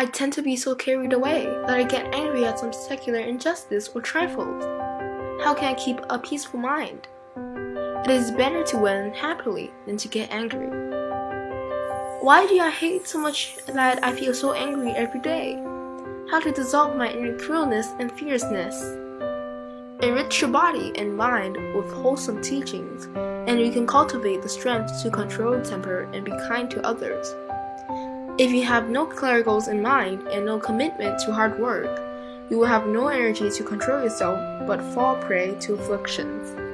I tend to be so carried away that I get angry at some secular injustice or trifles. How can I keep a peaceful mind? It is better to win happily than to get angry. Why do I hate so much that I feel so angry every day? How to dissolve my inner cruelness and fierceness? Enrich your body and mind with wholesome teachings, and you can cultivate the strength to control temper and be kind to others. If you have no clear goals in mind and no commitment to hard work, you will have no energy to control yourself but fall prey to afflictions.